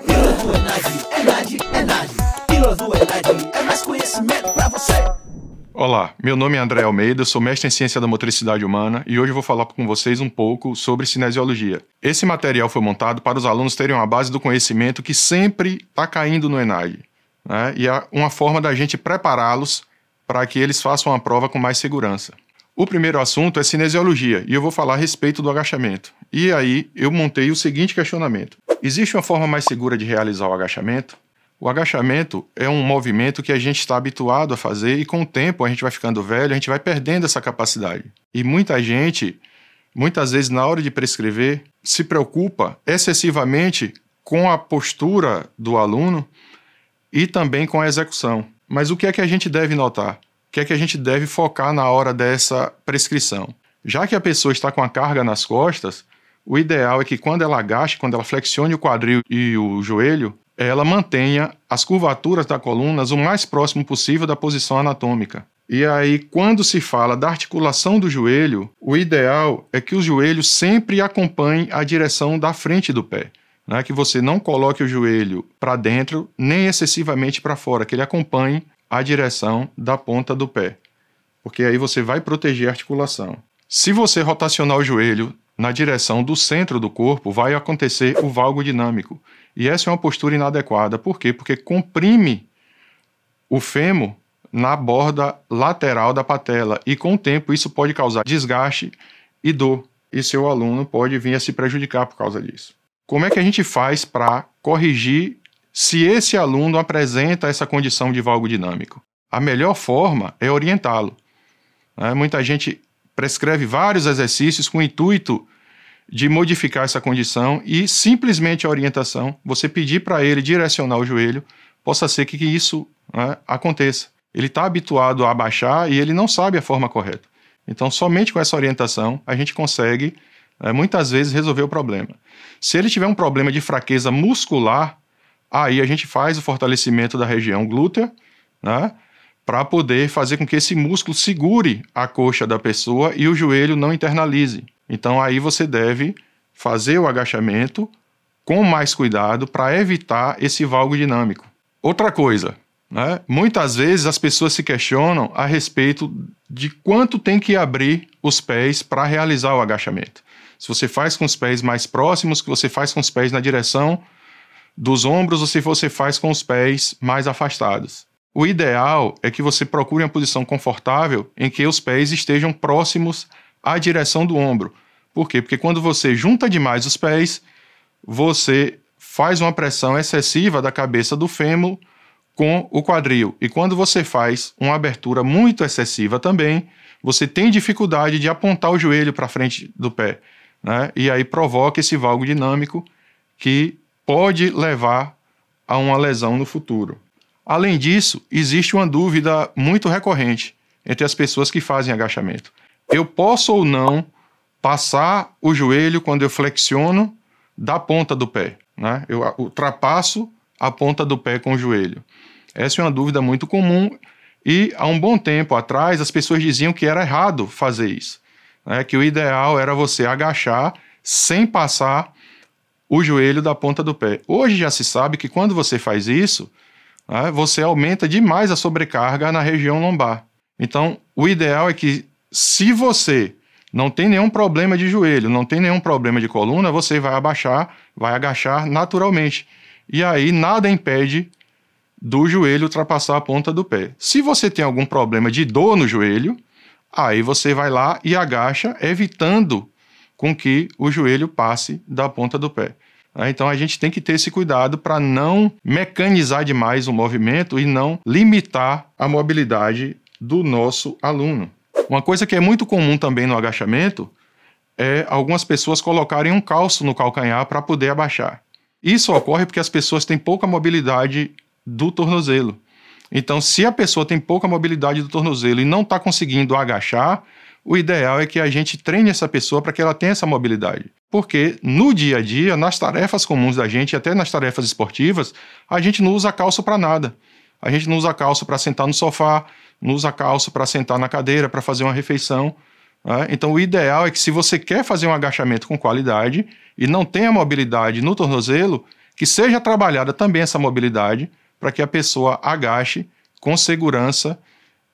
Pílula do Enad, Enad, Enad. Pílula do Enad é mais conhecimento você. Olá, meu nome é André Almeida, sou mestre em ciência da motricidade humana e hoje vou falar com vocês um pouco sobre cinesiologia. Esse material foi montado para os alunos terem uma base do conhecimento que sempre está caindo no ENAD, né? e é uma forma da gente prepará-los para que eles façam a prova com mais segurança. O primeiro assunto é cinesiologia e eu vou falar a respeito do agachamento. E aí eu montei o seguinte questionamento: existe uma forma mais segura de realizar o agachamento? O agachamento é um movimento que a gente está habituado a fazer e com o tempo a gente vai ficando velho, a gente vai perdendo essa capacidade. E muita gente, muitas vezes na hora de prescrever, se preocupa excessivamente com a postura do aluno e também com a execução. Mas o que é que a gente deve notar? Que é que a gente deve focar na hora dessa prescrição? Já que a pessoa está com a carga nas costas, o ideal é que quando ela agache, quando ela flexione o quadril e o joelho, ela mantenha as curvaturas da coluna o mais próximo possível da posição anatômica. E aí, quando se fala da articulação do joelho, o ideal é que o joelho sempre acompanhe a direção da frente do pé. Né? Que você não coloque o joelho para dentro, nem excessivamente para fora, que ele acompanhe a direção da ponta do pé, porque aí você vai proteger a articulação. Se você rotacionar o joelho na direção do centro do corpo, vai acontecer o valgo dinâmico. E essa é uma postura inadequada. Por quê? Porque comprime o fêmur na borda lateral da patela e com o tempo isso pode causar desgaste e dor. E seu aluno pode vir a se prejudicar por causa disso. Como é que a gente faz para corrigir se esse aluno apresenta essa condição de valgo dinâmico. A melhor forma é orientá-lo. Né? Muita gente prescreve vários exercícios com o intuito de modificar essa condição e simplesmente a orientação, você pedir para ele direcionar o joelho, possa ser que isso né, aconteça. Ele está habituado a abaixar e ele não sabe a forma correta. Então, somente com essa orientação, a gente consegue, né, muitas vezes, resolver o problema. Se ele tiver um problema de fraqueza muscular, Aí a gente faz o fortalecimento da região glútea, né? Para poder fazer com que esse músculo segure a coxa da pessoa e o joelho não internalize. Então aí você deve fazer o agachamento com mais cuidado para evitar esse valgo dinâmico. Outra coisa, né? muitas vezes as pessoas se questionam a respeito de quanto tem que abrir os pés para realizar o agachamento. Se você faz com os pés mais próximos, que você faz com os pés na direção dos ombros ou se você faz com os pés mais afastados. O ideal é que você procure uma posição confortável em que os pés estejam próximos à direção do ombro. Por quê? Porque quando você junta demais os pés, você faz uma pressão excessiva da cabeça do fêmur com o quadril. E quando você faz uma abertura muito excessiva também, você tem dificuldade de apontar o joelho para frente do pé. Né? E aí provoca esse valgo dinâmico que pode levar a uma lesão no futuro. Além disso, existe uma dúvida muito recorrente entre as pessoas que fazem agachamento. Eu posso ou não passar o joelho quando eu flexiono da ponta do pé? Né? Eu ultrapasso a ponta do pé com o joelho. Essa é uma dúvida muito comum e há um bom tempo atrás as pessoas diziam que era errado fazer isso, né? que o ideal era você agachar sem passar o joelho da ponta do pé. Hoje já se sabe que quando você faz isso, né, você aumenta demais a sobrecarga na região lombar. Então, o ideal é que, se você não tem nenhum problema de joelho, não tem nenhum problema de coluna, você vai abaixar, vai agachar naturalmente. E aí nada impede do joelho ultrapassar a ponta do pé. Se você tem algum problema de dor no joelho, aí você vai lá e agacha, evitando com que o joelho passe da ponta do pé. Né? Então a gente tem que ter esse cuidado para não mecanizar demais o movimento e não limitar a mobilidade do nosso aluno. Uma coisa que é muito comum também no agachamento é algumas pessoas colocarem um calço no calcanhar para poder abaixar. Isso ocorre porque as pessoas têm pouca mobilidade do tornozelo. Então, se a pessoa tem pouca mobilidade do tornozelo e não está conseguindo agachar, o ideal é que a gente treine essa pessoa para que ela tenha essa mobilidade. Porque no dia a dia, nas tarefas comuns da gente, até nas tarefas esportivas, a gente não usa calço para nada. A gente não usa calço para sentar no sofá, não usa calço para sentar na cadeira, para fazer uma refeição. Né? Então, o ideal é que, se você quer fazer um agachamento com qualidade e não tem a mobilidade no tornozelo, que seja trabalhada também essa mobilidade para que a pessoa agache com segurança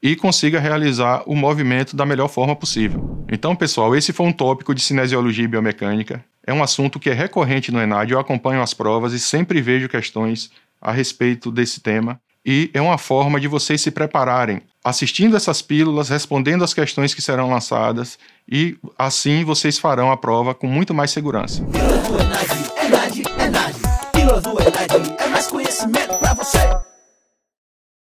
e consiga realizar o movimento da melhor forma possível. Então, pessoal, esse foi um tópico de cinesiologia e biomecânica. É um assunto que é recorrente no ENAD, eu acompanho as provas e sempre vejo questões a respeito desse tema. E é uma forma de vocês se prepararem, assistindo essas pílulas, respondendo as questões que serão lançadas, e assim vocês farão a prova com muito mais segurança.